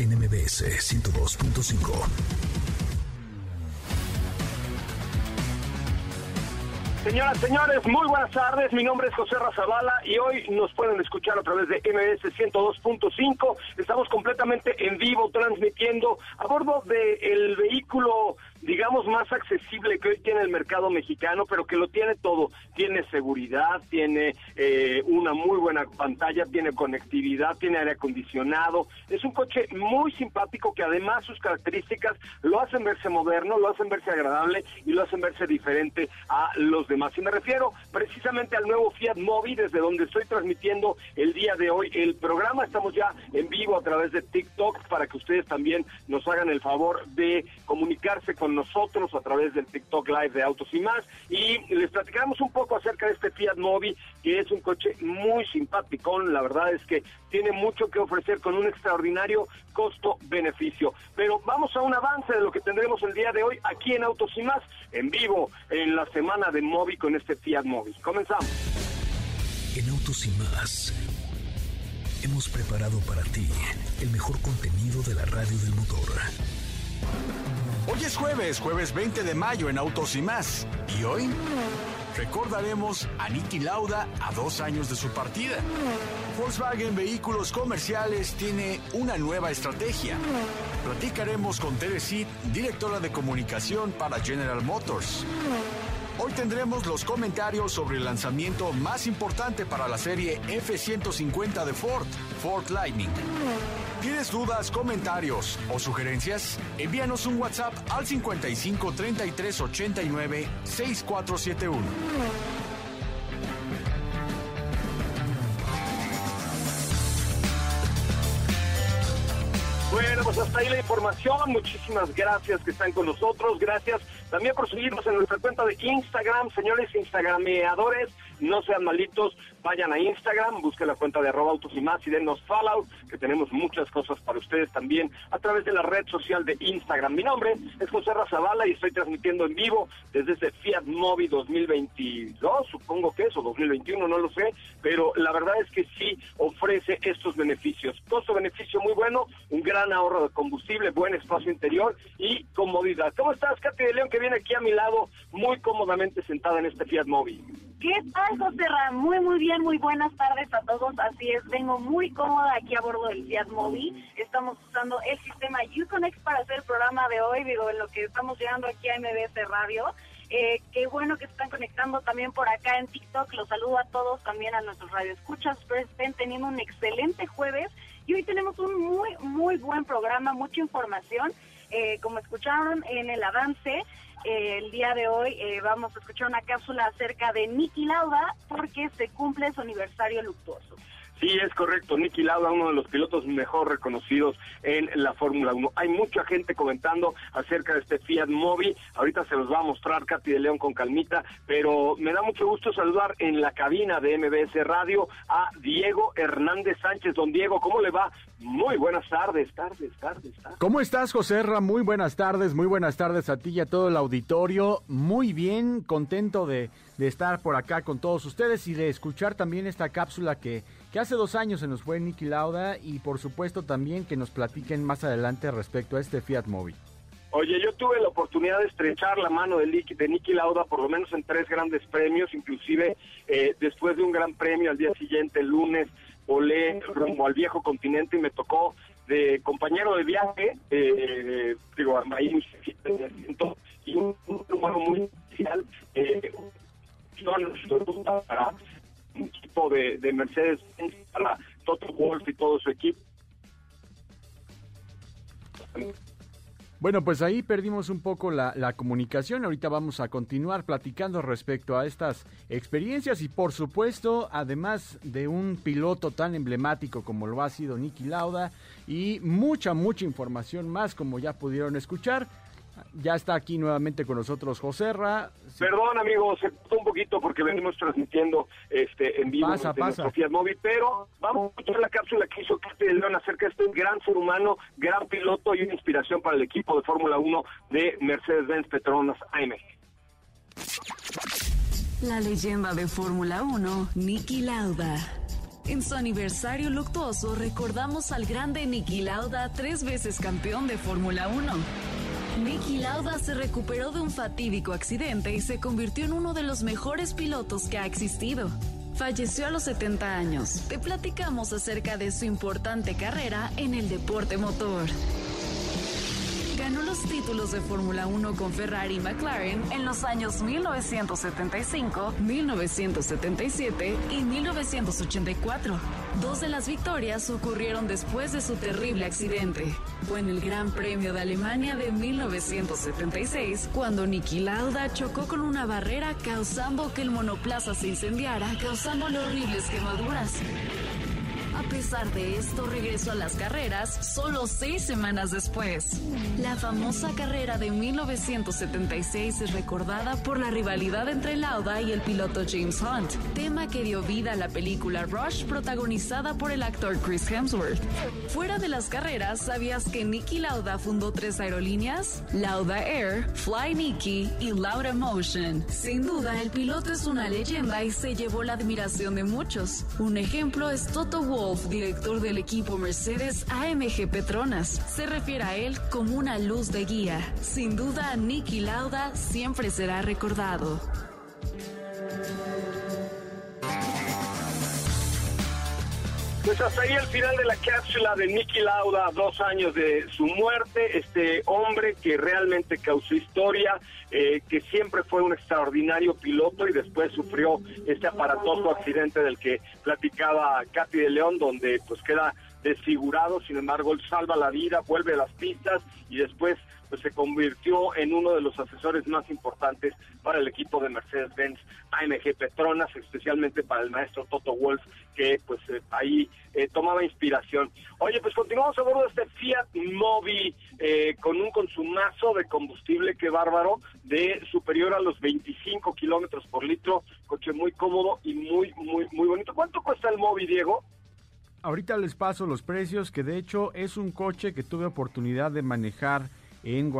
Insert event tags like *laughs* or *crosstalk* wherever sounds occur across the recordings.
NMBS 102.5. Señoras, señores, muy buenas tardes. Mi nombre es José Razabala y hoy nos pueden escuchar a través de MBS 102.5. Estamos completamente en vivo transmitiendo a bordo del vehículo digamos, más accesible que hoy tiene el mercado mexicano, pero que lo tiene todo. Tiene seguridad, tiene eh, una muy buena pantalla, tiene conectividad, tiene aire acondicionado. Es un coche muy simpático que además sus características lo hacen verse moderno, lo hacen verse agradable y lo hacen verse diferente a los demás. Y me refiero precisamente al nuevo Fiat Mobi, desde donde estoy transmitiendo el día de hoy el programa. Estamos ya en vivo a través de TikTok para que ustedes también nos hagan el favor de comunicarse con nosotros a través del TikTok Live de Autos y más y les platicamos un poco acerca de este Fiat Mobi que es un coche muy simpático, la verdad es que tiene mucho que ofrecer con un extraordinario costo-beneficio. Pero vamos a un avance de lo que tendremos el día de hoy aquí en Autos y más, en vivo, en la semana de Mobi con este Fiat Mobi. Comenzamos. En Autos y más hemos preparado para ti el mejor contenido de la radio del motor. Hoy es jueves, jueves 20 de mayo en Autos y más. ¿Y hoy? Recordaremos a Niki Lauda a dos años de su partida. Volkswagen Vehículos Comerciales tiene una nueva estrategia. Platicaremos con Tere directora de comunicación para General Motors. Hoy tendremos los comentarios sobre el lanzamiento más importante para la serie F-150 de Ford, Ford Lightning. ¿Tienes dudas, comentarios o sugerencias? Envíanos un WhatsApp al 55 33 89 6471. Hasta ahí la información. Muchísimas gracias que están con nosotros. Gracias también por seguirnos en nuestra cuenta de Instagram. Señores Instagrameadores, no sean malitos, vayan a Instagram, busquen la cuenta de arroba autos y más y denos follow, que tenemos muchas cosas para ustedes también a través de la red social de Instagram. Mi nombre es José Razabala y estoy transmitiendo en vivo desde ese Fiat Mobi 2022, supongo que es, o 2021, no lo sé, pero la verdad es que sí ofrece estos beneficios. Costo-beneficio muy bueno, un gran ahorro de combustible, buen espacio interior y comodidad. ¿Cómo estás, Katy de León, que viene aquí a mi lado muy cómodamente sentada en este Fiat Mobi? ¿Qué tal, José Ra? Muy, muy bien, muy buenas tardes a todos. Así es, vengo muy cómoda aquí a bordo del Fiat Mobi. Estamos usando el sistema Uconnect para hacer el programa de hoy, digo, en lo que estamos llegando aquí a MBS Radio. Eh, qué bueno que están conectando también por acá en TikTok. Los saludo a todos, también a nuestros radioescuchas. Espero estén teniendo un excelente jueves. Y hoy tenemos un muy, muy buen programa, mucha información. Eh, como escucharon en el avance, el día de hoy eh, vamos a escuchar una cápsula acerca de Niki Lauda porque se cumple su aniversario luctuoso. Sí, es correcto. Nicky Lauda, uno de los pilotos mejor reconocidos en la Fórmula 1. Hay mucha gente comentando acerca de este Fiat Mobi. Ahorita se los va a mostrar Katy de León con calmita, pero me da mucho gusto saludar en la cabina de MBS Radio a Diego Hernández Sánchez. Don Diego, ¿cómo le va? Muy buenas tardes, tardes, tardes, tardes. ¿Cómo estás, José Ra? Muy buenas tardes, muy buenas tardes a ti y a todo el auditorio. Muy bien, contento de, de estar por acá con todos ustedes y de escuchar también esta cápsula que que hace dos años se nos fue Nicky Lauda y por supuesto también que nos platiquen más adelante respecto a este Fiat Mobi. Oye, yo tuve la oportunidad de estrechar la mano de, de Nicky Lauda por lo menos en tres grandes premios, inclusive eh, después de un gran premio al día siguiente, el lunes, volé rumbo al viejo continente y me tocó de compañero de viaje, eh, digo, ahí y un, número muy especial, eh, para equipo de, de Mercedes, para Wolf y todo su equipo. Bueno, pues ahí perdimos un poco la, la, comunicación. Ahorita vamos a continuar platicando respecto a estas experiencias y por supuesto, además de un piloto tan emblemático como lo ha sido Nicky Lauda y mucha, mucha información más como ya pudieron escuchar. Ya está aquí nuevamente con nosotros José Ra. Perdón, amigo, se cortó un poquito porque venimos transmitiendo este en vivo pasa, nuestro Fiat Móvil, pero vamos a escuchar la cápsula que hizo Katy de León acerca de este gran ser humano, gran piloto y una inspiración para el equipo de Fórmula 1 de Mercedes-Benz Petronas AMG. La leyenda de Fórmula 1, Niki Lauda. En su aniversario luctuoso recordamos al grande Niki Lauda, tres veces campeón de Fórmula 1. Niki Lauda se recuperó de un fatídico accidente y se convirtió en uno de los mejores pilotos que ha existido. Falleció a los 70 años. Te platicamos acerca de su importante carrera en el deporte motor. Ganó los títulos de Fórmula 1 con Ferrari y McLaren en los años 1975, 1977 y 1984. Dos de las victorias ocurrieron después de su terrible accidente. Fue en el Gran Premio de Alemania de 1976 cuando Niki Lauda chocó con una barrera causando que el monoplaza se incendiara, causándole horribles quemaduras. A pesar de esto, regresó a las carreras solo seis semanas después. La famosa carrera de 1976 es recordada por la rivalidad entre Lauda y el piloto James Hunt, tema que dio vida a la película Rush protagonizada por el actor Chris Hemsworth. Fuera de las carreras, ¿sabías que Nicky Lauda fundó tres aerolíneas? Lauda Air, Fly Nicky y Lauda Motion. Sin duda, el piloto es una leyenda y se llevó la admiración de muchos. Un ejemplo es Toto Wolff director del equipo Mercedes AMG Petronas. Se refiere a él como una luz de guía. Sin duda, Nicky Lauda siempre será recordado. Pues hasta ahí el final de la cápsula de Nicky Lauda, dos años de su muerte, este hombre que realmente causó historia, eh, que siempre fue un extraordinario piloto y después sufrió este aparatoso accidente del que platicaba Katy de León, donde pues queda desfigurado, sin embargo él salva la vida, vuelve a las pistas y después pues se convirtió en uno de los asesores más importantes para el equipo de Mercedes-Benz AMG Petronas, especialmente para el maestro Toto Wolf, que pues eh, ahí eh, tomaba inspiración. Oye, pues continuamos a bordo de este Fiat Mobi eh, con un consumazo de combustible, que bárbaro, de superior a los 25 kilómetros por litro, coche muy cómodo y muy, muy, muy bonito. ¿Cuánto cuesta el Mobi, Diego? Ahorita les paso los precios, que de hecho es un coche que tuve oportunidad de manejar en,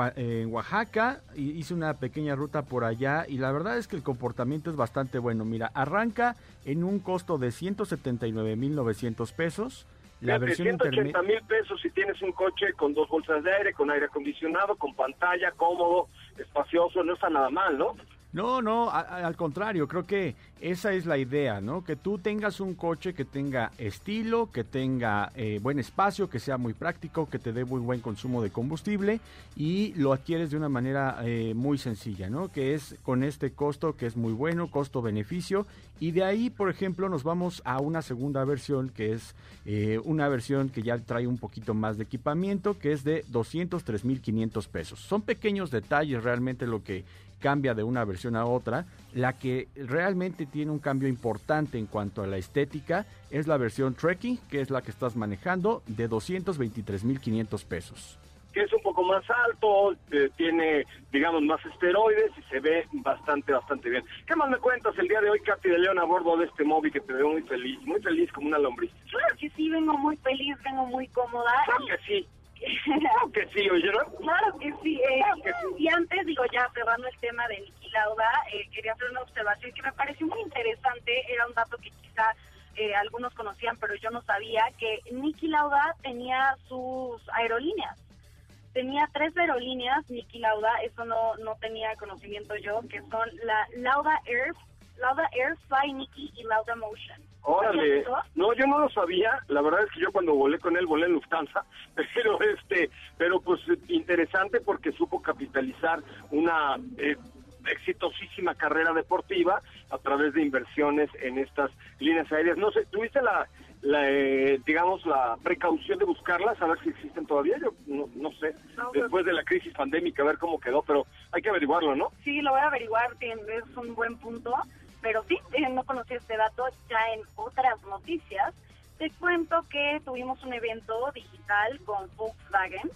Oaxaca. Hice una pequeña ruta por allá y la verdad es que el comportamiento es bastante bueno. Mira, arranca en un costo de 179.900 pesos. La versión 180 mil pesos si tienes un coche con dos bolsas de aire, con aire acondicionado, con pantalla, cómodo, espacioso, no está nada mal, ¿no? No, no, al contrario, creo que esa es la idea, ¿no? Que tú tengas un coche que tenga estilo, que tenga eh, buen espacio, que sea muy práctico, que te dé muy buen consumo de combustible y lo adquieres de una manera eh, muy sencilla, ¿no? Que es con este costo que es muy bueno, costo-beneficio. Y de ahí, por ejemplo, nos vamos a una segunda versión que es eh, una versión que ya trae un poquito más de equipamiento, que es de 203.500 pesos. Son pequeños detalles realmente lo que cambia de una versión a otra. La que realmente tiene un cambio importante en cuanto a la estética es la versión Trekkie, que es la que estás manejando, de 223.500 pesos. Que es un poco más alto, eh, tiene, digamos, más esteroides y se ve bastante, bastante bien. ¿Qué más me cuentas el día de hoy, Katy de León, a bordo de este móvil que te veo muy feliz, muy feliz como una lombriz? Claro que sí, vengo muy feliz, vengo muy cómoda. Claro que sí. Claro *laughs* que sí, oye, Claro que sí. Eh, Y antes, digo, ya cerrando el tema de Niki Lauda, eh, quería hacer una observación que me pareció muy interesante. Era un dato que quizá eh, algunos conocían, pero yo no sabía, que Niki Lauda tenía sus aerolíneas. Tenía tres aerolíneas, Niki Lauda, eso no, no tenía conocimiento yo, que son la Lauda Air, Lauda Air, Fly Niki y Lauda Motion. Órale, no, yo no lo sabía. La verdad es que yo cuando volé con él volé en Lufthansa, *laughs* pero este, pero pues interesante porque supo capitalizar una eh, exitosísima carrera deportiva a través de inversiones en estas líneas aéreas. No sé, ¿tuviste la, eh, digamos, la precaución de buscarlas, a ver si existen todavía? Yo no, sé, después de la crisis pandémica, a ver cómo quedó, pero hay que averiguarlo, ¿no? Sí, lo voy a averiguar, es un buen punto, pero sí, eh, no conocí este dato ya en otras noticias. Te cuento que tuvimos un evento digital con Volkswagen,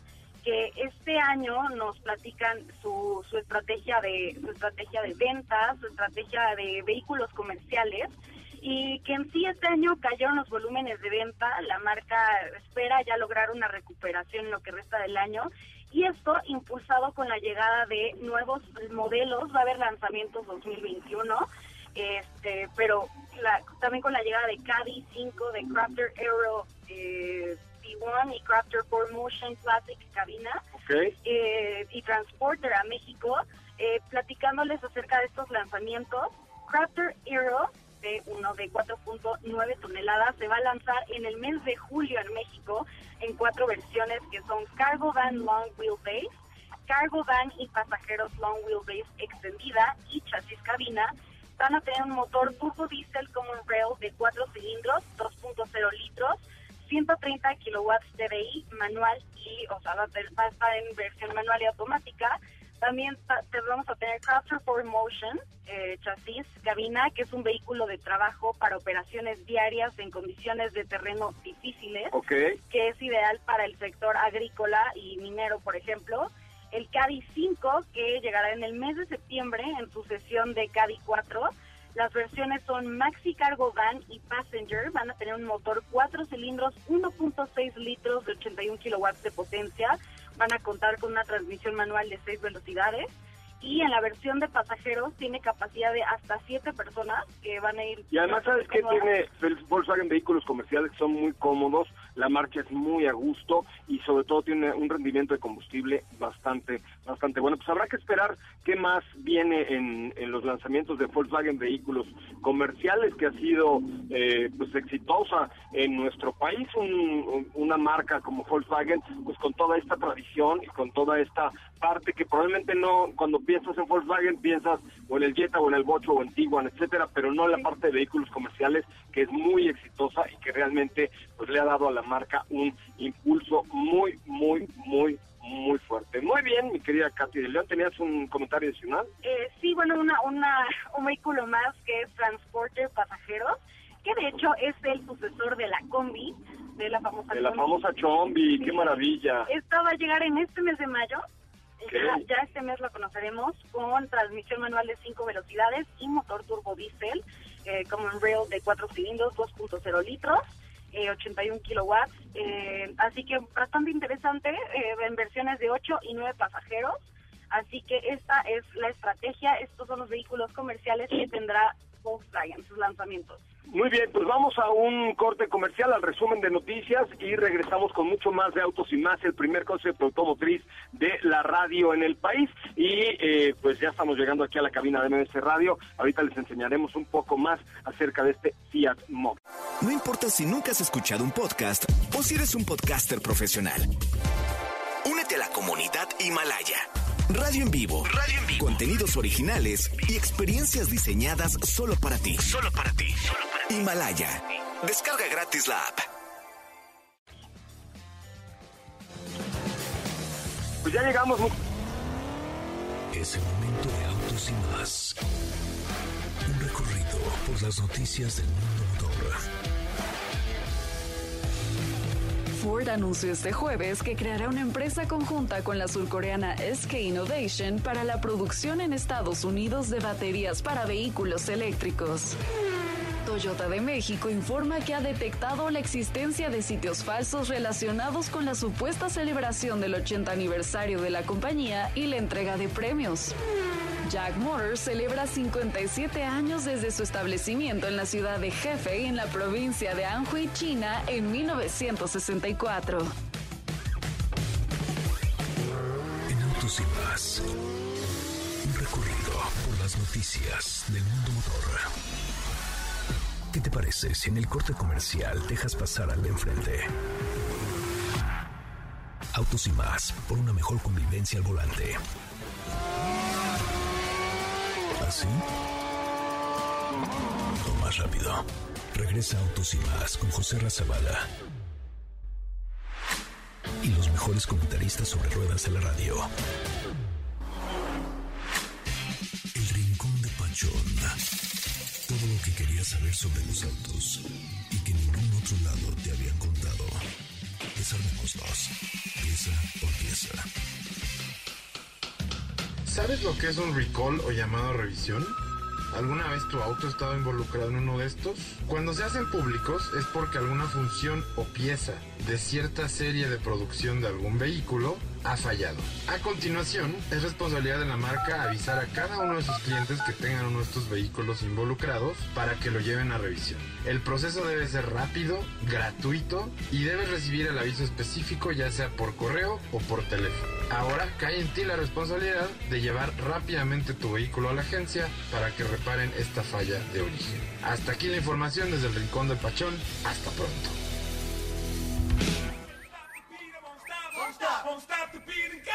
que este año nos platican su, su estrategia de su estrategia de ventas, su estrategia de vehículos comerciales y que en sí este año cayeron los volúmenes de venta, la marca espera ya lograr una recuperación en lo que resta del año y esto impulsado con la llegada de nuevos modelos, va a haber lanzamientos 2021, este, pero también con la llegada de Caddy 5, de Crafter Aero eh, y Crafter 4 Motion Classic Cabina eh, y Transporter a México, eh, platicándoles acerca de estos lanzamientos. Crafter Aero, de uno de 4.9 toneladas, se va a lanzar en el mes de julio en México en cuatro versiones que son Cargo Van Long Wheelbase, Cargo Van y Pasajeros Long Wheelbase extendida y chasis cabina. Van a tener un motor turbo diesel Common Rail de 4 cilindros, 2.0 litros, 130 kilowatts DDI manual y, o sea, va a estar en versión manual y automática. También te vamos a tener Crafter 4 Motion, eh, chasis, cabina, que es un vehículo de trabajo para operaciones diarias en condiciones de terreno difíciles, que es ideal para el sector agrícola y minero, por ejemplo. El Caddy 5, que llegará en el mes de septiembre en su sesión de Caddy 4 las versiones son Maxi Cargo Van y Passenger. Van a tener un motor 4 cilindros, 1.6 litros de 81 kilowatts de potencia. Van a contar con una transmisión manual de 6 velocidades y en la versión de pasajeros tiene capacidad de hasta siete personas que van a ir. Y además, ¿sabes que tiene Volkswagen vehículos comerciales? Son muy cómodos, la marcha es muy a gusto y sobre todo tiene un rendimiento de combustible bastante, bastante bueno. Pues habrá que esperar qué más viene en, en los lanzamientos de Volkswagen vehículos comerciales, que ha sido eh, pues exitosa en nuestro país, una marca como Volkswagen, pues con toda esta tradición y con toda esta parte que probablemente no, cuando piensas en Volkswagen, piensas o en el Jetta o en el Bocho o en Tiguan, etcétera, pero no en la parte de vehículos comerciales que es muy exitosa y que realmente pues le ha dado a la marca un impulso muy, muy, muy, muy fuerte. Muy bien, mi querida Katy de León, ¿tenías un comentario adicional? Eh, sí, bueno, una, una, un vehículo más que es Transporter Pasajeros, que de hecho es el sucesor de la Combi, de la famosa De la famosa Chombi, qué maravilla. Esta va a llegar en este mes de mayo, ya, este mes lo conoceremos con transmisión manual de 5 velocidades y motor turbo diésel, eh, como un rail de 4 cilindros, 2.0 litros. 81 eh, kilowatts, eh, así que bastante interesante, eh, en versiones de 8 y 9 pasajeros, así que esta es la estrategia, estos son los vehículos comerciales que tendrá Sus lanzamientos. Muy bien, pues vamos a un corte comercial, al resumen de noticias y regresamos con mucho más de Autos y Más, el primer concepto automotriz de la radio en el país. Y eh, pues ya estamos llegando aquí a la cabina de MBS Radio. Ahorita les enseñaremos un poco más acerca de este Fiat Mob. No importa si nunca has escuchado un podcast o si eres un podcaster profesional. Únete a la comunidad Himalaya. Radio en vivo. Radio en vivo. Contenidos originales y experiencias diseñadas solo para ti. Solo para ti. Solo para ti. Himalaya. Descarga gratis la app. Pues ya llegamos. Es el momento de autos y más. Un recorrido por las noticias del mundo motor. Ford anunció este jueves que creará una empresa conjunta con la surcoreana SK Innovation para la producción en Estados Unidos de baterías para vehículos eléctricos. Toyota de México informa que ha detectado la existencia de sitios falsos relacionados con la supuesta celebración del 80 aniversario de la compañía y la entrega de premios. Jack Motors celebra 57 años desde su establecimiento en la ciudad de Hefei, en la provincia de Anhui, China, en 1964. En Autos y Más, un recorrido por las noticias del mundo motor. ¿Qué te parece si en el corte comercial dejas pasar al de enfrente? Autos y más, por una mejor convivencia al volante. ¿Así? O más rápido. Regresa Autos y más con José Razabala. Y los mejores comentaristas sobre ruedas de la radio. El Rincón de Pachón. Todo lo que querías saber sobre los autos ¿Sabes lo que es un recall o llamado a revisión? ¿Alguna vez tu auto ha estado involucrado en uno de estos? Cuando se hacen públicos es porque alguna función o pieza de cierta serie de producción de algún vehículo ha fallado. A continuación, es responsabilidad de la marca avisar a cada uno de sus clientes que tengan uno de estos vehículos involucrados para que lo lleven a revisión. El proceso debe ser rápido, gratuito y debes recibir el aviso específico ya sea por correo o por teléfono. Ahora cae en ti la responsabilidad de llevar rápidamente tu vehículo a la agencia para que reparen esta falla de origen. Hasta aquí la información desde el Rincón del Pachón. Hasta pronto. Señoras,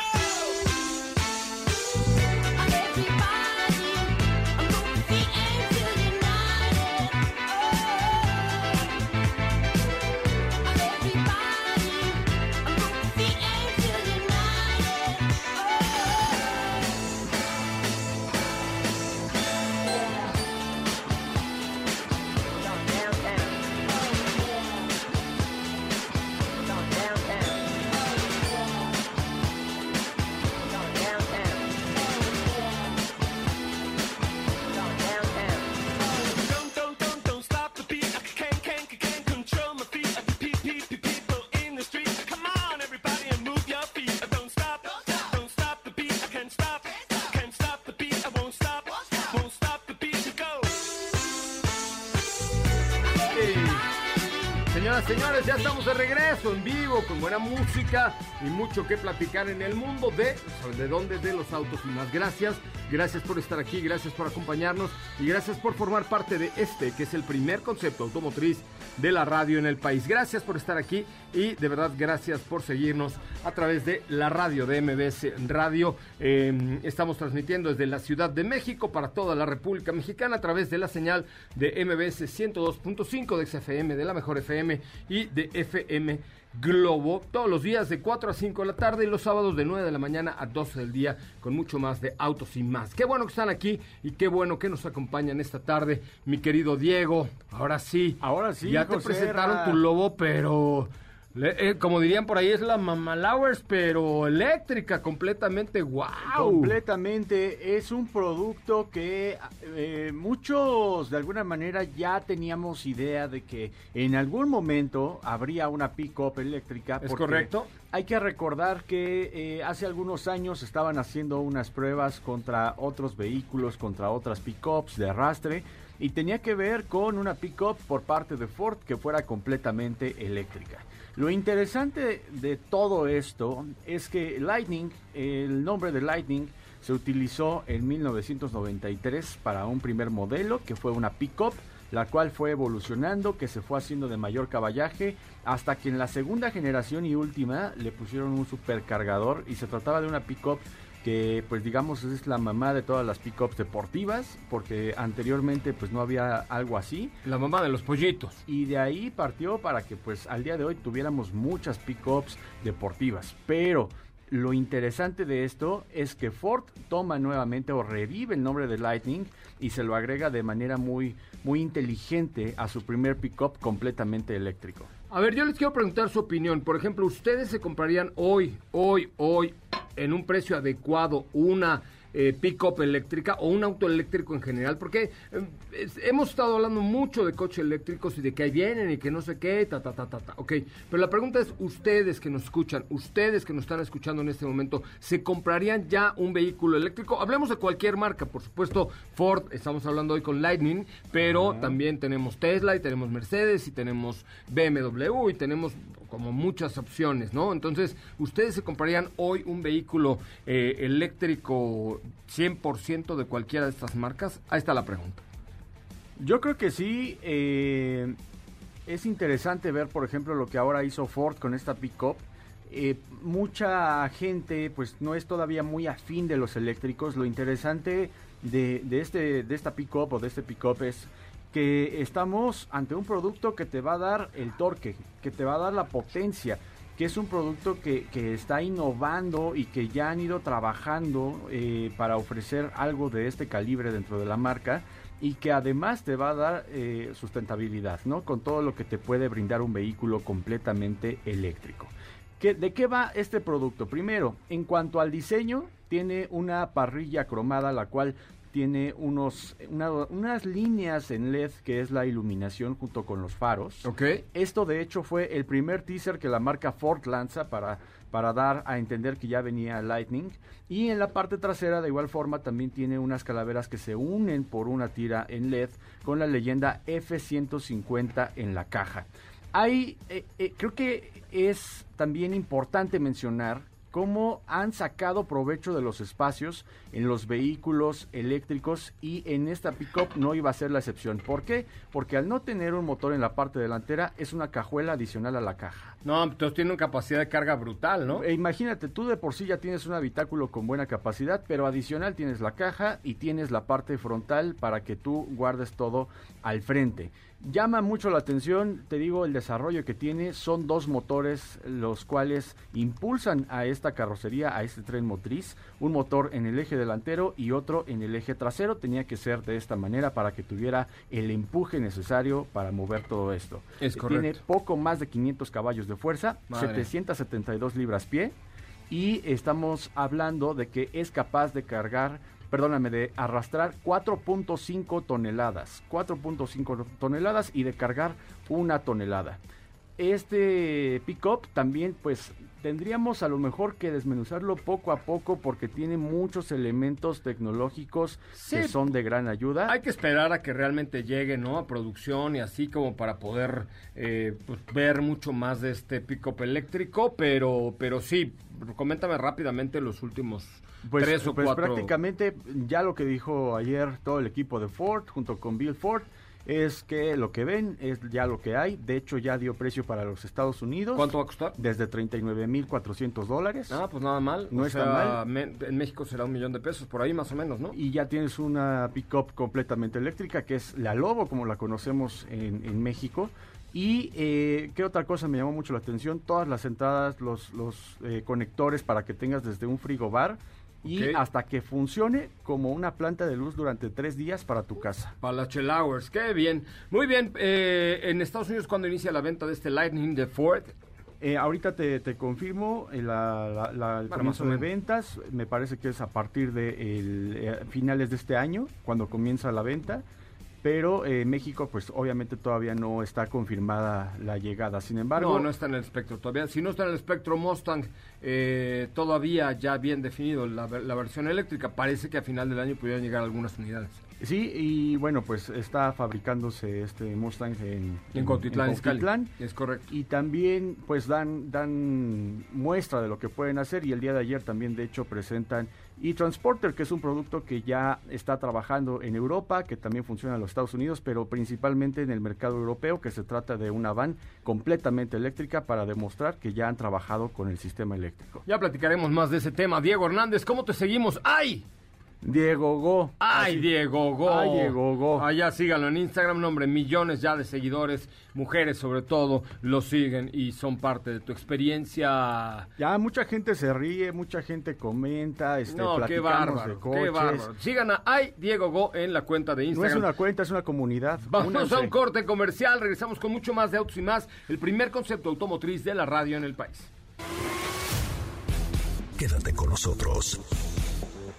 con buena música y mucho que platicar en el mundo de, de dónde, de los autos y más. Gracias, gracias por estar aquí, gracias por acompañarnos y gracias por formar parte de este, que es el primer concepto automotriz de la radio en el país. Gracias por estar aquí y de verdad gracias por seguirnos a través de la radio de MBS Radio. Eh, estamos transmitiendo desde la Ciudad de México para toda la República Mexicana a través de la señal de MBS 102.5 de XFM, de la mejor FM y de FM Globo todos los días de 4 a 5 de la tarde y los sábados de 9 de la mañana a 12 del día con mucho más de autos y más. Qué bueno que están aquí y qué bueno que nos acompañan esta tarde, mi querido Diego. Ahora sí. Ahora sí. Ya te presentaron tu lobo, pero eh, como dirían por ahí, es la Mamalowers, pero eléctrica, completamente wow. Completamente, es un producto que eh, muchos de alguna manera ya teníamos idea de que en algún momento habría una pick-up eléctrica. ¿Es correcto? Hay que recordar que eh, hace algunos años estaban haciendo unas pruebas contra otros vehículos, contra otras pick-ups de arrastre y tenía que ver con una pick-up por parte de Ford que fuera completamente eléctrica. Lo interesante de todo esto es que Lightning, el nombre de Lightning, se utilizó en 1993 para un primer modelo que fue una pickup, la cual fue evolucionando, que se fue haciendo de mayor caballaje, hasta que en la segunda generación y última le pusieron un supercargador y se trataba de una pickup que pues digamos es la mamá de todas las pickups deportivas, porque anteriormente pues no había algo así. La mamá de los pollitos. Y de ahí partió para que pues al día de hoy tuviéramos muchas pickups deportivas. Pero lo interesante de esto es que Ford toma nuevamente o revive el nombre de Lightning y se lo agrega de manera muy, muy inteligente a su primer pickup completamente eléctrico. A ver, yo les quiero preguntar su opinión. Por ejemplo, ¿ustedes se comprarían hoy, hoy, hoy, en un precio adecuado una eh, pick-up eléctrica o un auto eléctrico en general, porque eh, hemos estado hablando mucho de coches eléctricos y de que ahí vienen y que no sé qué, ta, ta, ta, ta, ta, ok, pero la pregunta es, ustedes que nos escuchan, ustedes que nos están escuchando en este momento, ¿se comprarían ya un vehículo eléctrico? Hablemos de cualquier marca, por supuesto, Ford, estamos hablando hoy con Lightning, pero también tenemos Tesla y tenemos Mercedes y tenemos BMW y tenemos como muchas opciones, ¿no? Entonces, ¿ustedes se comprarían hoy un vehículo eh, eléctrico 100% de cualquiera de estas marcas? Ahí está la pregunta. Yo creo que sí. Eh, es interesante ver, por ejemplo, lo que ahora hizo Ford con esta pickup. Eh, mucha gente pues no es todavía muy afín de los eléctricos. Lo interesante de, de, este, de esta pickup o de este pickup es que estamos ante un producto que te va a dar el torque, que te va a dar la potencia, que es un producto que, que está innovando y que ya han ido trabajando eh, para ofrecer algo de este calibre dentro de la marca y que además te va a dar eh, sustentabilidad, ¿no? Con todo lo que te puede brindar un vehículo completamente eléctrico. ¿Qué, ¿De qué va este producto? Primero, en cuanto al diseño, tiene una parrilla cromada, la cual tiene unos, unas líneas en LED que es la iluminación junto con los faros. Ok. Esto de hecho fue el primer teaser que la marca Ford lanza para, para dar a entender que ya venía Lightning. Y en la parte trasera de igual forma también tiene unas calaveras que se unen por una tira en LED con la leyenda F-150 en la caja. Hay, eh, eh, creo que es también importante mencionar cómo han sacado provecho de los espacios en los vehículos eléctricos y en esta pickup no iba a ser la excepción. ¿Por qué? Porque al no tener un motor en la parte delantera es una cajuela adicional a la caja. No, entonces tiene una capacidad de carga brutal, ¿no? E imagínate, tú de por sí ya tienes un habitáculo con buena capacidad, pero adicional tienes la caja y tienes la parte frontal para que tú guardes todo al frente. Llama mucho la atención, te digo, el desarrollo que tiene. Son dos motores los cuales impulsan a esta carrocería, a este tren motriz. Un motor en el eje delantero y otro en el eje trasero. Tenía que ser de esta manera para que tuviera el empuje necesario para mover todo esto. Es correcto. Tiene poco más de 500 caballos de fuerza, Madre. 772 libras pie. Y estamos hablando de que es capaz de cargar perdóname, de arrastrar 4.5 toneladas, 4.5 toneladas y de cargar una tonelada. Este pickup también pues tendríamos a lo mejor que desmenuzarlo poco a poco porque tiene muchos elementos tecnológicos que son de gran ayuda. Hay que esperar a que realmente llegue, ¿no? A producción y así como para poder eh, pues, ver mucho más de este pick-up eléctrico, pero, pero sí, coméntame rápidamente los últimos Pues, tres o pues cuatro. prácticamente ya lo que dijo ayer todo el equipo de Ford junto con Bill Ford es que lo que ven es ya lo que hay. De hecho ya dio precio para los Estados Unidos. ¿Cuánto va a costar? Desde 39.400 dólares. Ah, pues nada mal. No O está sea, mal. me- en México será un millón de pesos, por ahí más o menos, ¿no? Y ya tienes una pickup completamente eléctrica que es la Lobo como la conocemos en, en México. Y eh, qué otra cosa me llamó mucho la atención, todas las entradas, los, los eh, conectores para que tengas desde un frigobar y hasta que funcione como una planta de luz durante tres días para tu casa. Para las Hours, qué bien. Muy bien, eh, en Estados Unidos, cuando inicia la venta de este Lightning de Ford? Eh, ahorita te, te confirmo eh, la, la- la- el Bueno, comienzo de ventas. Me parece que es a partir de el, eh, finales de este año, cuando comienza la venta. Pero eh, México, pues obviamente todavía no está confirmada la llegada. Sin embargo, No, no está en el espectro todavía. Si no está en el espectro Mustang, eh, todavía ya bien definido la, la versión eléctrica, parece que a final del año pudieran llegar algunas unidades. sí, y bueno, pues está fabricándose este Mustang en, En. Cuautitlán. Es correcto. Y también pues dan, dan muestra de lo que pueden hacer y el día de ayer también de hecho presentan e-Transporter, que es un producto que ya está trabajando en Europa, que también funciona en los Estados Unidos, pero principalmente en el mercado europeo, que se trata de una van completamente eléctrica para demostrar que ya han trabajado con el sistema eléctrico. Ya platicaremos más de ese tema. Diego Hernández, ¿cómo te seguimos? ¡Ay! Diego Go. ¡Ay, Así- Diego Go! Ay, Diego Go. Allá síganlo en Instagram, nombre, millones ya de seguidores, mujeres sobre todo, lo siguen y son parte de tu experiencia. Ya mucha gente se ríe, mucha gente comenta, este, no, qué bárbaro, de coches. qué bárbaro. Sigan a Ay, Diego Go en la cuenta de No Instagram. es una cuenta, es una comunidad. Vamos Únanse. a un corte comercial, regresamos con mucho más de autos y más, el primer concepto automotriz de la radio en el país. Quédate con nosotros.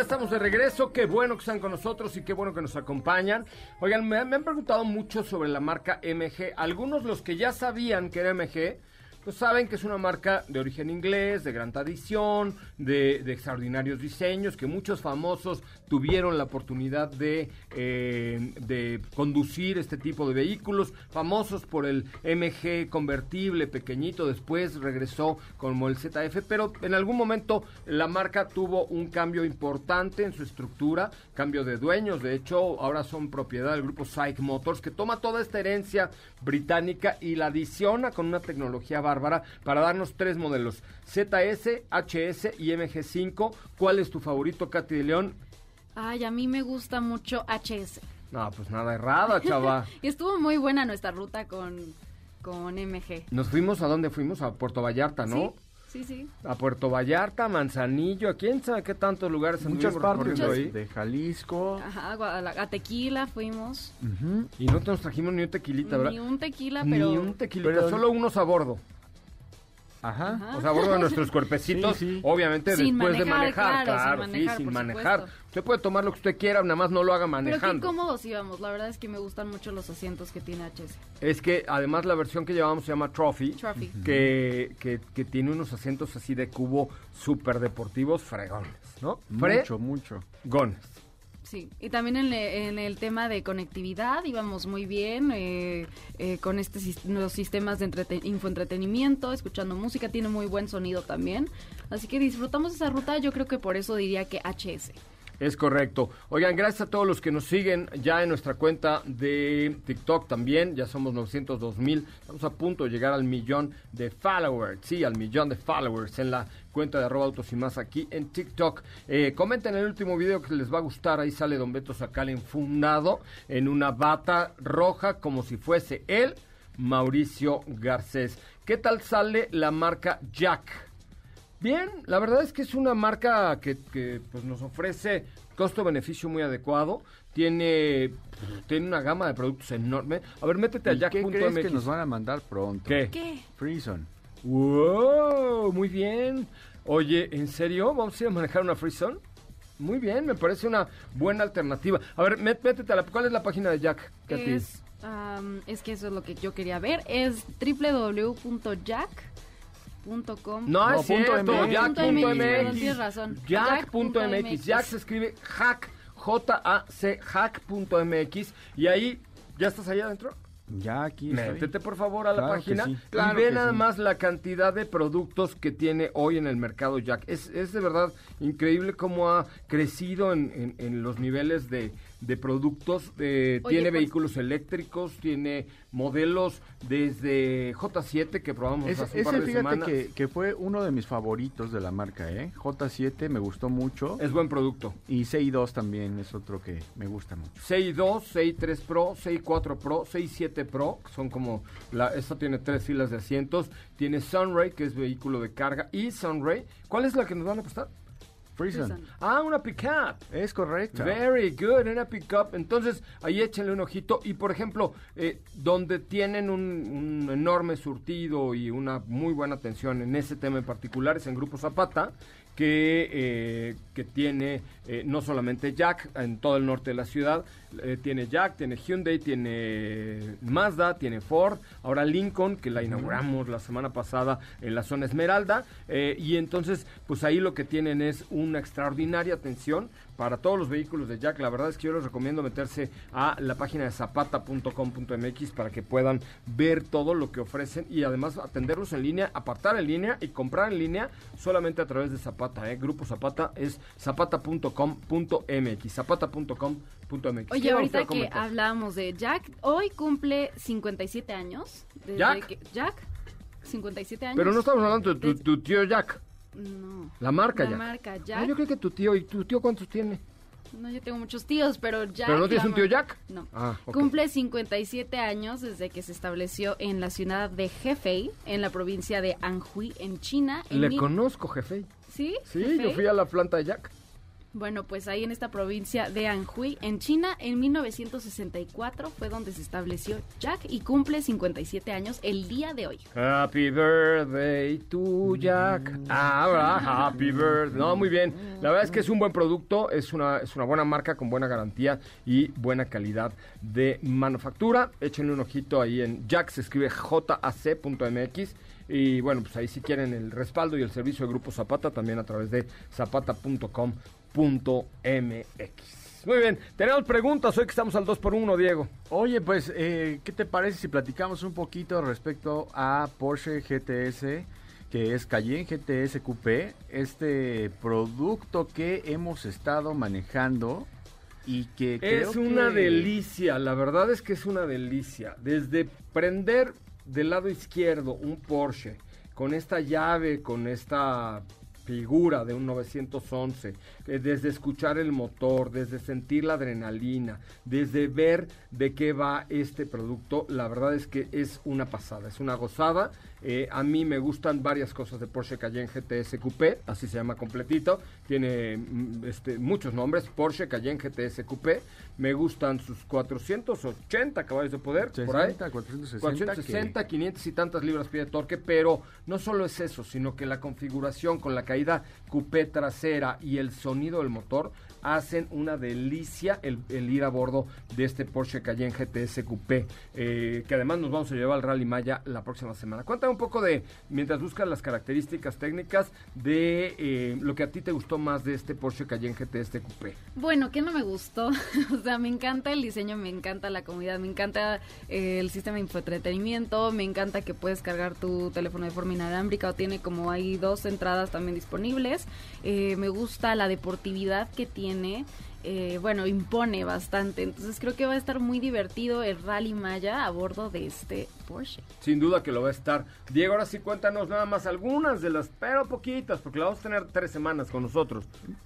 Estamos de regreso. Qué bueno que están con nosotros y qué bueno que nos acompañan. Oigan, me, me han preguntado mucho sobre la marca MG. Algunos los que ya sabían que era MG, pues saben que es una marca de origen inglés, de gran tradición, de, extraordinarios diseños, que muchos famosos tuvieron la oportunidad de, eh, conducir este tipo de vehículos, famosos por el MG convertible pequeñito, después regresó como el ZF, pero en algún momento la marca tuvo un cambio importante en su estructura, cambio de dueños, de hecho ahora son propiedad del grupo Psych Motors, que toma toda esta herencia británica y la adiciona con una tecnología bárbara para darnos tres modelos, ZS, HS y MG5. ¿Cuál es tu favorito, Katy de León? Ay, a mí me gusta mucho HS. No, pues nada errada, chava. *laughs* y estuvo muy buena nuestra ruta con, con MG. Nos fuimos, ¿a dónde fuimos? A Puerto Vallarta, ¿no? Sí, sí. A Puerto Vallarta, Manzanillo, a quién sabe qué tantos lugares Muchas partes recorriendo de, de Jalisco. Ajá, a, la- a Tequila fuimos. Y no nos trajimos ni un tequilita, ¿verdad? Ni un tequila, pero... Ni un tequilita, pero- solo unos a bordo. Ajá. Ajá. O sea, a bordo de nuestros cuerpecitos, Sí, sí. obviamente Sin después de manejar, claro, sin manejar, sí, sin manejar. supuesto. Usted puede tomar lo que usted quiera, nada más no lo haga Pero qué manejando. cómodos íbamos. La verdad es que me gustan mucho los asientos que tiene HS. Es que además la versión que llevamos se llama Trophy, Trophy. que, que, que tiene unos asientos así de cubo súper deportivos fregones, ¿no? Mucho, mucho. Fregones. Sí, y también en, en el tema de conectividad íbamos muy bien eh, eh, con este los sistemas de entrete- infoentretenimiento, escuchando música, tiene muy buen sonido también. Así que disfrutamos esa ruta, yo creo que por eso diría que HS. Es correcto. Oigan, gracias a todos los que nos siguen ya en nuestra cuenta de TikTok también. Ya somos 902 mil. Estamos a punto de llegar al millón de followers. Sí, al millón de followers en la cuenta de arroba autos y más aquí en TikTok. Eh, comenten el último video que les va a gustar. Ahí sale Don Beto Sacal enfundado en una bata roja como si fuese él, Mauricio Garcés. ¿Qué tal sale la marca Jack? Bien, la verdad es que es una marca que, que, pues, nos ofrece costo-beneficio muy adecuado. Tiene, tiene una gama de productos enorme. A ver, métete a ¿Y qué crees que nos van a mandar pronto? ¿Qué? ¿Qué? Freezone. ¡Wow! Muy bien. Oye, ¿en serio? ¿Vamos a ir a manejar una Freezone? Muy bien, me parece una buena alternativa. A ver, mét- métete a la... ¿Cuál es la página de Jack? Katy? Es, am, es que eso es lo que yo quería ver, es www.jack.com. No, No, es punto cierto, MX. Punto MX, perdón, jack.mx. tienes razón. Jack.mx. Jack.mx. Jack se escribe hack, J-A-C, hack.mx. Y ahí, ¿ya estás allá adentro? Ya aquí estoy. Métete por favor a la Claro página sí, y claro ve nada sí. más la cantidad de productos que tiene hoy en el mercado Jack. Es, es de verdad increíble cómo ha crecido en, en- en los niveles de, de productos. Eh, Oye, tiene pues- vehículos eléctricos, tiene modelos desde J7 que probamos Ese, hace un par ese, de fíjate semanas. que, que fue uno de mis favoritos de la marca, ¿eh? J7 me gustó mucho. Es buen producto. Y CI2 también es otro que me gusta mucho. CI2, CI3 Pro, CI4 Pro, CI7 Pro, que son como, la, esta tiene tres filas de asientos, tiene Sunray, que es vehículo de carga, y Sunray, ¿cuál es la que nos van a prestar? Ah, una pickup. Es correcto. Very good, una pickup. Entonces, ahí échenle un ojito. Y, por ejemplo, eh, donde tienen un, un enorme surtido y una muy buena atención en ese tema en particular es en Grupo Zapata, que, eh, que tiene eh, no solamente Jack en todo el norte de la ciudad, eh, tiene Jack, tiene Hyundai, tiene Mazda, tiene Ford, ahora Lincoln, que la inauguramos la semana pasada en la zona Esmeralda, eh, y entonces, pues ahí lo que tienen es una extraordinaria atención para todos los vehículos de Jack. La verdad es que yo les recomiendo meterse a la página de zapata.com.mx para que puedan ver todo lo que ofrecen y además atenderlos en línea, apartar en línea y comprar en línea solamente a través de Zapata. ¿eh? Grupo Zapata es zapata.com.mx, zapata.com.mx. Oye, ¿Qué va usted ahorita que hablábamos de Jack, hoy cumple 57 años. desde ¿Jack? que- Jack, 57 años. Pero no estamos hablando de tu tío Jack, No. la marca La Jack. marca No, Jack. yo creo que tu tío, ¿y tu tío cuántos tiene? No, yo tengo muchos tíos, pero Jack. ¿Pero no tienes la un tío Jack? No. Ah, ok. Cumple 57 años desde que se estableció en la ciudad de Hefei, en la provincia de Anhui, en China. en Le mil- conozco, jefe. ¿Sí? Sí, Hefei. yo fui a la planta de Jack. Bueno, pues ahí en esta provincia de Anhui, en China, en 1964 fue donde se estableció Jack y cumple 57 años el día de hoy. Happy birthday to Jack. Ah, happy birthday. No, muy bien. La verdad es que es un buen producto, es una, es una buena marca con buena garantía y buena calidad de manufactura. Échenle un ojito ahí en Jack, se escribe jac.mx. Y bueno, pues ahí si quieren el respaldo y el servicio de Grupo Zapata, también a través de zapata.com mx Muy bien, tenemos preguntas hoy que estamos al 2 por 1 Diego. Oye, pues, eh, ¿qué te parece si platicamos un poquito respecto a Porsche GTS, que es Cayenne GTS Coupé, este producto que hemos estado manejando y que es una delicia, la verdad es que es una delicia. Desde prender del lado izquierdo un Porsche con esta llave, con esta figura de un 911, desde escuchar el motor, desde sentir la adrenalina, desde ver de qué va este producto, la verdad es que es una pasada, es una gozada eh, a mí me gustan varias cosas de Porsche Cayenne GTS Coupé, así se llama completito. Tiene mm, este, muchos nombres, Porsche Cayenne GTS Coupé. Me gustan sus 480 caballos de poder, por ahí. 460, 460 500 y tantas libras pie de torque, pero no solo es eso, sino que la configuración con la caída coupé trasera y el sonido del motor hacen una delicia el, ir a bordo de este Porsche Cayenne GTS Coupé, eh, que además nos vamos a llevar al Rally Maya la próxima semana. Cuéntame un poco de, mientras buscas las características técnicas, de eh, lo que a ti te gustó más de este Porsche Cayenne GTS Coupé. Bueno, ¿qué no me gustó? *laughs* o sea, me encanta el diseño, me encanta la comodidad, me encanta eh, el sistema de infoentretenimiento, me encanta que puedes cargar tu teléfono de forma inalámbrica o tiene como hay dos entradas también disponibles. me gusta la deportividad que tiene eh, bueno, impone bastante. Entonces creo que va a estar muy divertido el Rally Maya a bordo de este Porsche. Sin duda que lo va a estar. Diego, ahora sí cuéntanos nada más algunas de las, pero poquitas, porque la vamos a tener tres semanas con nosotros.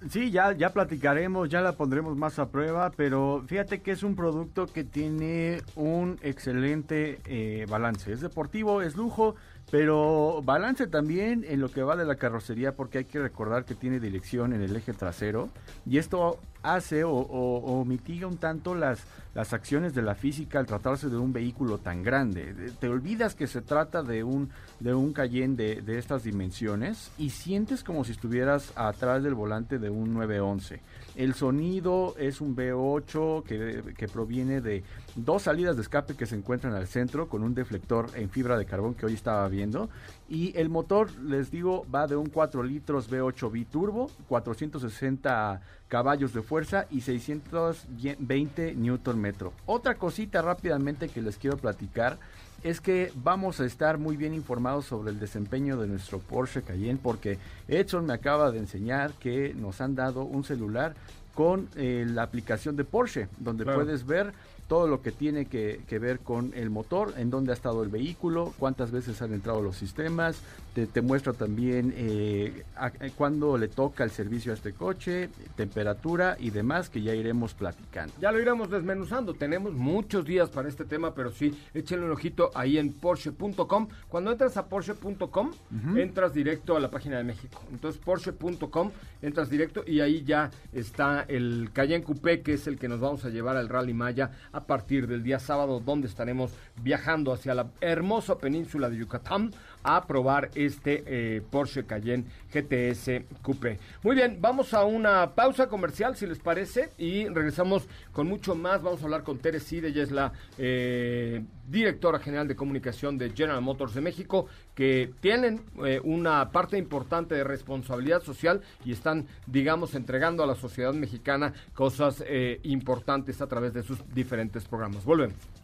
Sí, ya, ya platicaremos, ya la pondremos más a prueba, pero fíjate que es un producto que tiene un excelente eh, balance. Es deportivo, es lujo pero balance también en lo que va de la carrocería porque hay que recordar que tiene dirección en el eje trasero y esto hace o, mitiga un tanto las, las acciones de la física al tratarse de un vehículo tan grande. Te olvidas que se trata de un, de un Cayenne de, de estas dimensiones y sientes como si estuvieras atrás del volante de un 911. El sonido es un V8 que, que, proviene de dos salidas de escape que se encuentran al centro con un deflector en fibra de carbón que hoy estaba viendo. Y el motor, les digo, va de un 4 litros V8 biturbo, 460 caballos de fuerza y 620 newton metro. Otra cosita rápidamente que les quiero platicar es que vamos a estar muy bien informados sobre el desempeño de nuestro Porsche Cayenne porque Edson me acaba de enseñar que nos han dado un celular con eh, la aplicación de Porsche, donde puedes ver todo lo que tiene que, ver con el motor, en dónde ha estado el vehículo, cuántas veces han entrado los sistemas, te, muestra también eh, eh, cuándo le toca el servicio a este coche, temperatura y demás que ya iremos platicando. Ya lo iremos desmenuzando, tenemos muchos días para este tema, pero sí, échenle un ojito ahí en Porsche.com. Cuando entras a Porsche.com, entras directo a la página de México. Entonces Porsche.com, entras directo y ahí ya está el Cayenne Coupé, que es el que nos vamos a llevar al Rally Maya a partir del día sábado, donde estaremos viajando hacia la hermosa península de Yucatán a probar este eh, Porsche Cayenne GTS Coupe. Muy bien, vamos a una pausa comercial, si les parece, y regresamos con mucho más. Vamos a hablar con Tere Side, ella es la eh, directora general de comunicación de General Motors de México, que tienen eh, una parte importante de responsabilidad social y están, digamos, entregando a la sociedad mexicana cosas importantes a través de sus diferentes programas. Volvemos.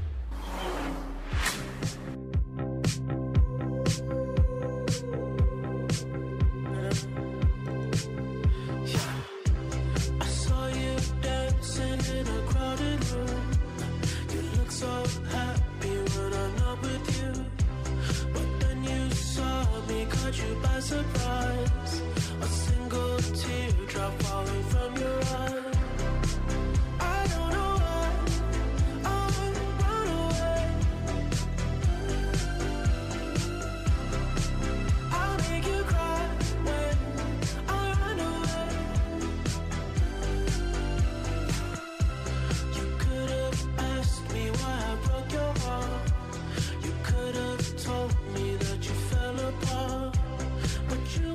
surprise.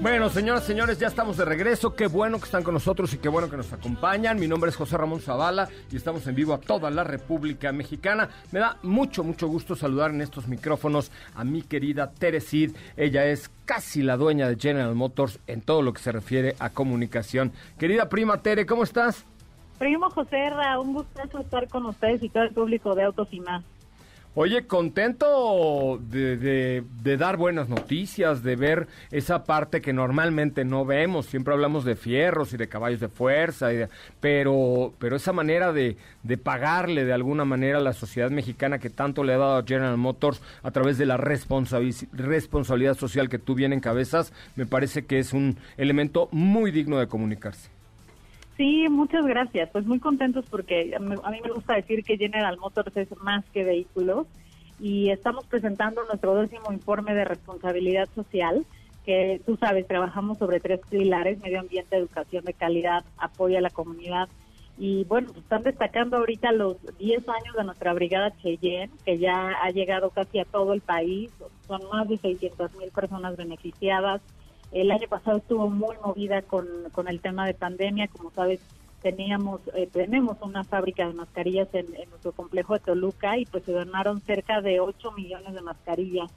Bueno, señoras, señores, ya estamos de regreso. Qué bueno que están con nosotros y qué bueno que nos acompañan. Mi nombre es José Ramón Zavala y estamos en vivo a toda la República Mexicana. Me da mucho, mucho gusto saludar en estos micrófonos a mi querida Teresid. Ella es casi la dueña de General Motors en todo lo que se refiere a comunicación. Querida prima Tere, ¿cómo estás? Primo José un gusto estar con ustedes y todo el público de Autos y más. Oye, contento de, dar buenas noticias, de ver esa parte que normalmente no vemos. Siempre hablamos de fierros y de caballos de fuerza, pero, pero esa manera de, de, pagarle de alguna manera a la sociedad mexicana que tanto le ha dado a General Motors a través de la responsabilidad social que tú bien encabezas, me parece que es un elemento muy digno de comunicarse. Sí, muchas gracias. Pues muy contentos porque a mí me gusta decir que General Motors es más que vehículos y estamos presentando nuestro décimo informe de responsabilidad social que tú sabes, trabajamos sobre tres pilares, medio ambiente, educación de calidad, apoyo a la comunidad. Y bueno, pues están destacando ahorita los 10 años de nuestra brigada Cheyenne, que ya ha llegado casi a todo el país. Son más de 600 mil personas beneficiadas. El año pasado estuvo muy movida con, con el tema de pandemia, como sabes, teníamos eh, tenemos una fábrica de mascarillas en, nuestro complejo de Toluca y pues se donaron cerca de 8 millones de mascarillas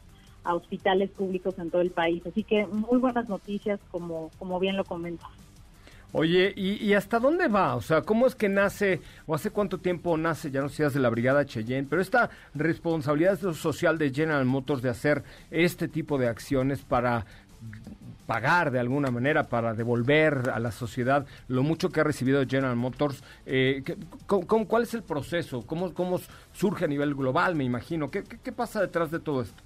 a hospitales públicos en todo el país. Así que muy buenas noticias, como, como bien lo comenta. Oye, ¿y, hasta dónde va? O sea, ¿cómo es que nace, o hace cuánto tiempo nace, ya no seas de la Brigada Cheyenne, pero esta responsabilidad social de General Motors de hacer este tipo de acciones para pagar de alguna manera para devolver a la sociedad lo mucho que ha recibido General Motors. Eh, cuál es el proceso? ¿Cómo, ¿Cómo surge a nivel global, me imagino? ¿Qué, qué, pasa detrás de todo esto?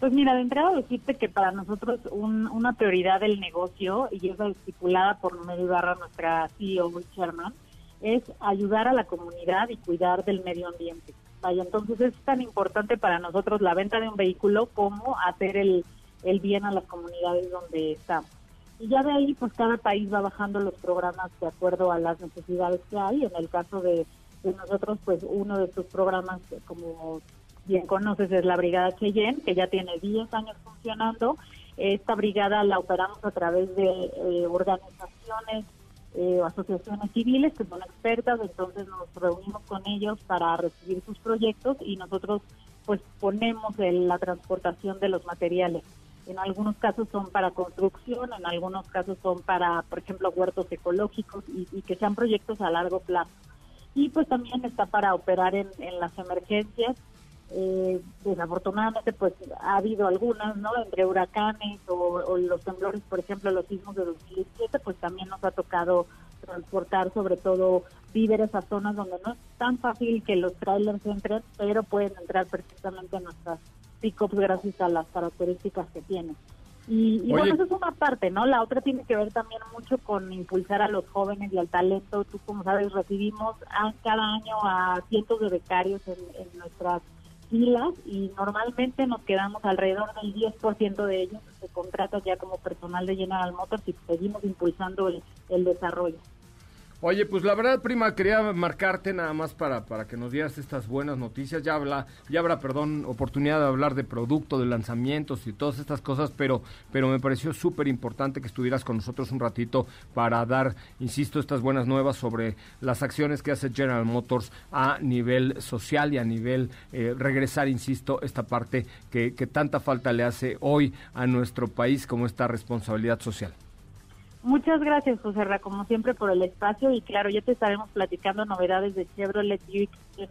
Pues mira, de entrada decirte que para nosotros una prioridad del negocio, y es estipulada por Numerio Ibarra, nuestra CEO Sherman, es ayudar a la comunidad y cuidar del medio ambiente. Vaya, entonces es tan importante para nosotros la venta de un vehículo como hacer el, el bien a las comunidades donde estamos. Y ya de ahí, pues cada país va bajando los programas de acuerdo a las necesidades que hay. En el caso de, nosotros, pues uno de estos programas, como bien conoces, es la Brigada Cheyenne, que ya tiene 10 años funcionando. Esta brigada la operamos a través de eh, organizaciones eh, asociaciones civiles que son expertas, entonces nos reunimos con ellos para recibir sus proyectos y nosotros pues ponemos la transportación de los materiales en algunos casos son para construcción, en algunos casos son para, por ejemplo, huertos ecológicos y, que sean proyectos a largo plazo. Y pues también está para operar en, las emergencias. Eh, desafortunadamente, pues ha habido algunas, ¿no? Entre huracanes o, los temblores, por ejemplo, los sismos de 2017, pues también nos ha tocado transportar sobre todo víveres a zonas donde no es tan fácil que los trailers entren, pero pueden entrar perfectamente en nuestras pick-ups gracias a las características que tiene. Y, y bueno, eso es una parte, ¿no? La otra tiene que ver también mucho con impulsar a los jóvenes y al talento. Tú, como sabes, recibimos cada año a cientos de becarios en, nuestras filas y normalmente nos quedamos alrededor del 10% de ellos que se contratan ya como personal de General Motors y seguimos impulsando el desarrollo. Oye, pues la verdad, prima, quería marcarte nada más para, para que nos dieras estas buenas noticias. Ya habla, ya habrá, perdón, oportunidad de hablar de producto, de lanzamientos y todas estas cosas, pero, pero me pareció súper importante que estuvieras con nosotros un ratito para dar, insisto, estas buenas nuevas sobre las acciones que hace General Motors a nivel social y a nivel eh, regresar, insisto, esta parte que, que tanta falta le hace hoy a nuestro país como esta responsabilidad social. Muchas gracias, José Ra, como siempre, por el espacio. Y claro, ya te estaremos platicando novedades de Chevrolet, Buick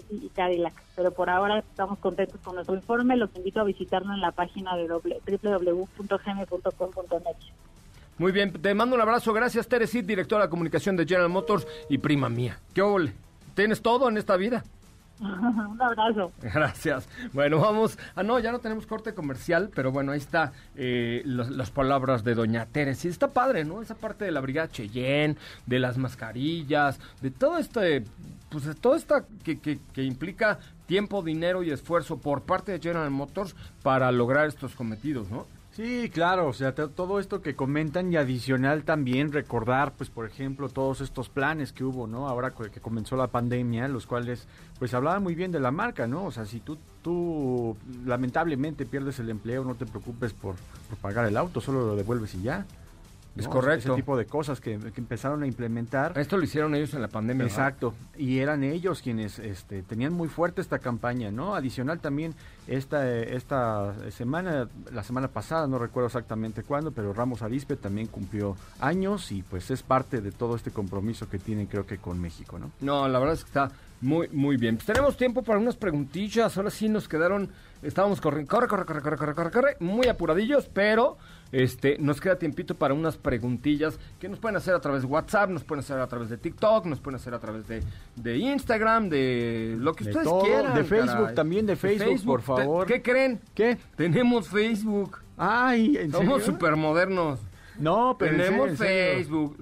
y Cadillac. Pero por ahora estamos contentos con nuestro informe. Los invito a visitarnos en la página de www.gm.com.mx. Muy bien, te mando un abrazo. Gracias, Teresit, directora de comunicación de General Motors y prima mía. ¿Qué ole? ¿Tienes todo en esta vida? *laughs* Un abrazo. Gracias. Bueno, vamos. Ah, no, ya no tenemos corte comercial, pero bueno, ahí está eh, las palabras de Doña Teres. está padre, ¿no? Esa parte de la Brigada Cheyenne, de las mascarillas, de todo este, pues de todo esto que, que, que implica tiempo, dinero y esfuerzo por parte de General Motors para lograr estos cometidos, ¿no? Sí, claro, o sea, todo esto que comentan y adicional también recordar, pues, por ejemplo, todos estos planes que hubo, ¿no? Ahora que comenzó la pandemia, los cuales, pues, hablaban muy bien de la marca, ¿no? O sea, si tú, tú lamentablemente pierdes el empleo, no te preocupes por, por pagar el auto, solo lo devuelves y ya. Es correcto. Ese tipo de cosas que, empezaron a implementar. Esto lo hicieron ellos en la pandemia. Exacto. Y eran ellos quienes este, tenían muy fuerte esta campaña, ¿no? Adicional también esta, esta semana, la semana pasada, no recuerdo exactamente cuándo, pero Ramos Arispe también cumplió años y pues es parte de todo este compromiso que tienen creo que con México, ¿no? No, la verdad es que está muy, muy bien. Pues tenemos tiempo para unas preguntillas. Ahora sí nos quedaron, estábamos corriendo, corre, corre, corre, corre, corre, corre, corre, muy apuradillos, pero este, nos queda tiempito para unas preguntillas que nos pueden hacer a través de WhatsApp, nos pueden hacer a través de TikTok, nos pueden hacer a través de, de Instagram, de lo que ustedes quieran. De Facebook, también de Facebook, por favor. ¿Qué creen? ¿Qué? Tenemos Facebook. Ay, ¿en Somos súper modernos. No, pero Tenemos Facebook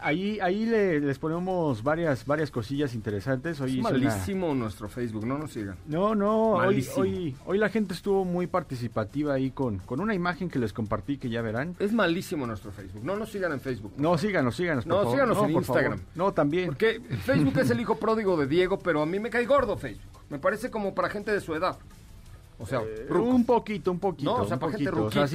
ahí, ahí les ponemos varias, varias cosillas interesantes. Hoy es malísimo nuestro Facebook, no nos sigan. No, no, hoy, hoy, hoy, la gente estuvo muy participativa ahí con, con una imagen que les compartí que ya verán. Es malísimo nuestro Facebook, no nos sigan en Facebook. No, síganos, síganos. no, síganos en Instagram. No, también. Porque Facebook es el hijo *laughs* pródigo de Diego, pero a mí me cae gordo Facebook. Me parece como para gente de su edad. O sea, eh, un poquito, un poquito. No, o sea, para gente ruquita.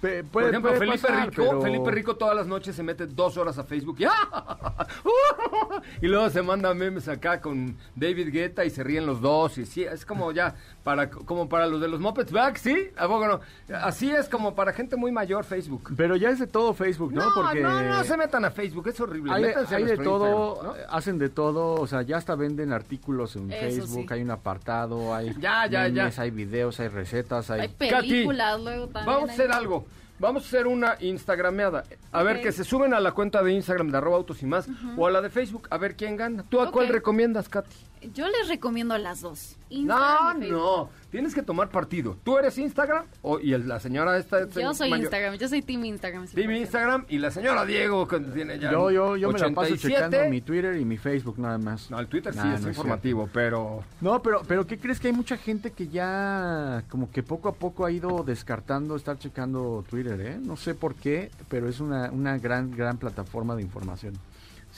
Por ejemplo, Felipe, Rico, Felipe Rico todas las noches se mete dos horas a Facebook y, *laughs* y luego se manda memes acá con David Guetta y se ríen los dos y sí, es como ya para como para los de los Muppets Back, ¿sí? ¿A no? Así es como para gente muy mayor Facebook. Pero ya es de todo Facebook, ¿no? No, Porque no, no se metan a Facebook, es horrible. Hay, de todo, hacen de todo, o sea, ya hasta venden artículos en Facebook, hay un apartado, hay ya, ya, ya. hay videos, hay recetas, hay, hay películas luego también. Vamos a hacer algo. Vamos a hacer una Instagrameada. A ver, que se suben a la cuenta de Instagram de arroba autos y más o a la de Facebook. A ver quién gana. ¿Tú a cuál recomiendas, Katy? Yo les recomiendo las dos. Instagram no, no. Tienes que tomar partido. ¿Tú eres Instagram o, y la señora esta? Yo soy Instagram. Yo soy Team Instagram. Team Instagram y la señora Diego que tiene ya Yo, yo, yo me la paso checando mi Twitter y mi Facebook nada más. No, el Twitter sí es informativo, pero... No, pero, pero ¿qué crees que hay mucha gente que ya como que poco a poco ha ido descartando estar checando Twitter, eh? No sé por qué, pero es una, una gran, gran plataforma de información.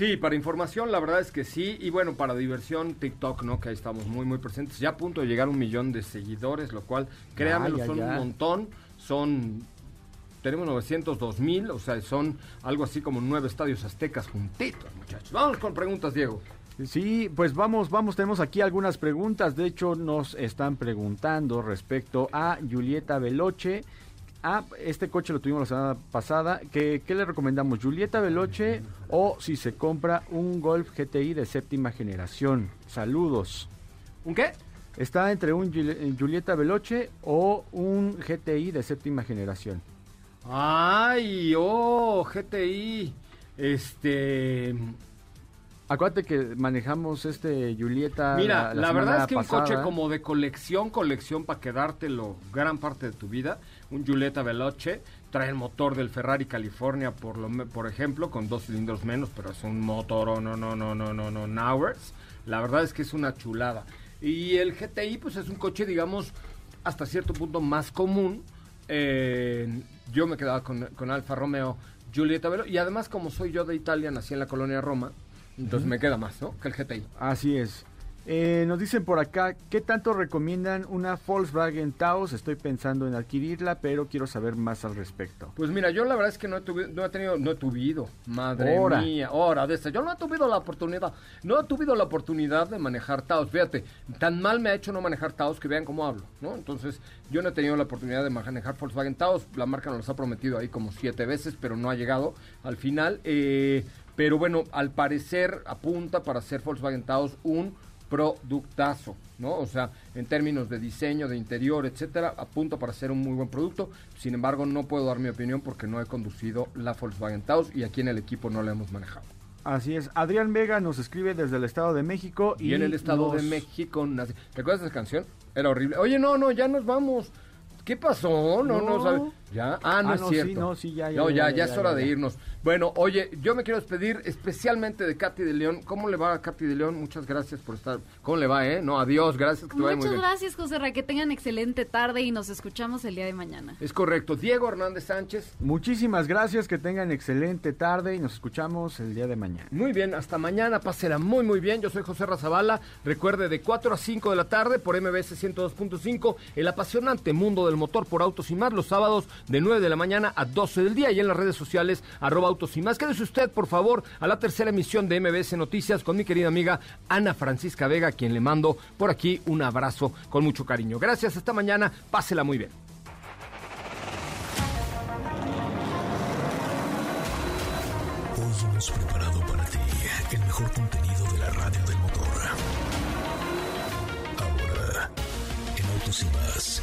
Sí, para información la verdad es que sí. Y bueno, para diversión, TikTok, ¿no? Que ahí estamos muy, muy presentes. Ya a punto de llegar a un millón de seguidores, lo cual, créanme, son un montón. Son tenemos 902 mil, o sea, son algo así como nueve estadios aztecas juntitos, muchachos. Vamos con preguntas, Diego. Sí, pues vamos, vamos, tenemos aquí algunas preguntas. De hecho, nos están preguntando respecto a Julieta Veloche Ah, este coche lo tuvimos la semana pasada. ¿Qué, le recomendamos? ¿Julieta Veloce o si se compra un Golf GTI de séptima generación? Saludos. ¿Un qué? Está entre un Julieta Veloce o un GTI de séptima generación. Ay, oh, GTI. Este. Acuérdate que manejamos este Julieta. Mira, la, verdad es que un coche como de colección, colección para quedártelo gran parte de tu vida un Giulietta Veloce, trae el motor del Ferrari California, por, lo, por ejemplo, con dos cilindros menos, pero es un motor, no, no, no, no, no, no, Nowers. La verdad es que es una chulada. Y el GTI, pues es un coche, digamos, hasta cierto punto más común. Eh, yo me quedaba con, con Alfa Romeo Giulietta Veloce. Y además, como soy yo de Italia, nací en la colonia Roma, entonces me queda más, ¿no? Que el GTI. Así es. Eh, nos dicen por acá, ¿qué tanto recomiendan una Volkswagen Taos? Estoy pensando en adquirirla, pero quiero saber más al respecto. Pues mira, yo la verdad es que no he, no he tenido, no he tuvido, madre mía, hora de esta. Yo no he tenido la oportunidad, no he tenido la oportunidad de manejar Taos. Fíjate, tan mal me ha hecho no manejar Taos que vean cómo hablo, ¿no? Entonces, yo no he tenido la oportunidad de manejar Volkswagen Taos. La marca nos los ha prometido ahí como siete veces, pero no ha llegado al final. Eh, pero bueno, al parecer apunta para ser Volkswagen Taos un productazo, ¿no? O sea, en términos de diseño, de interior, etcétera, apunto para ser un muy buen producto. Sin embargo, no puedo dar mi opinión porque no he conducido la Volkswagen Taos y aquí en el equipo no la hemos manejado. Así es. Adrián Vega nos escribe desde el Estado de México. Y, en el Estado de México ¿Te acuerdas de esa canción? Era horrible. Oye, no, no, ya nos vamos. ¿Qué pasó? No, no. ¿Ya? Ah, no Ah, es no, sí, cierto. no, sí, ya, ya, No, ya, ya, ya, ya es hora ya, de irnos. Bueno, oye, yo me quiero despedir especialmente de Katy de León. ¿Cómo le va a Katy de León? Muchas gracias por estar. ¿Cómo le va, eh? No, adiós, gracias, que te vaya muy Muchas bien. gracias, José Ra. Que tengan excelente tarde y nos escuchamos el día de mañana. Es correcto. Diego Hernández Sánchez. Muchísimas gracias, que tengan excelente tarde y nos escuchamos el día de mañana. Muy bien, hasta mañana, pásela muy muy bien. Yo soy José Razabala. Recuerde de 4 a 5 de la tarde por MBS 102.5, el apasionante mundo del motor por autos y más los sábados de 9 de la mañana a 12 del día y en las redes sociales arroba autos y más. Quédese usted, por favor, a la tercera emisión de MBS Noticias con mi querida amiga Ana Francisca Vega, quien le mando por aquí un abrazo con mucho cariño. Gracias, hasta mañana, pásela muy bien. Hoy hemos preparado para ti el mejor contenido de la radio del motor. Ahora, en Autos y más,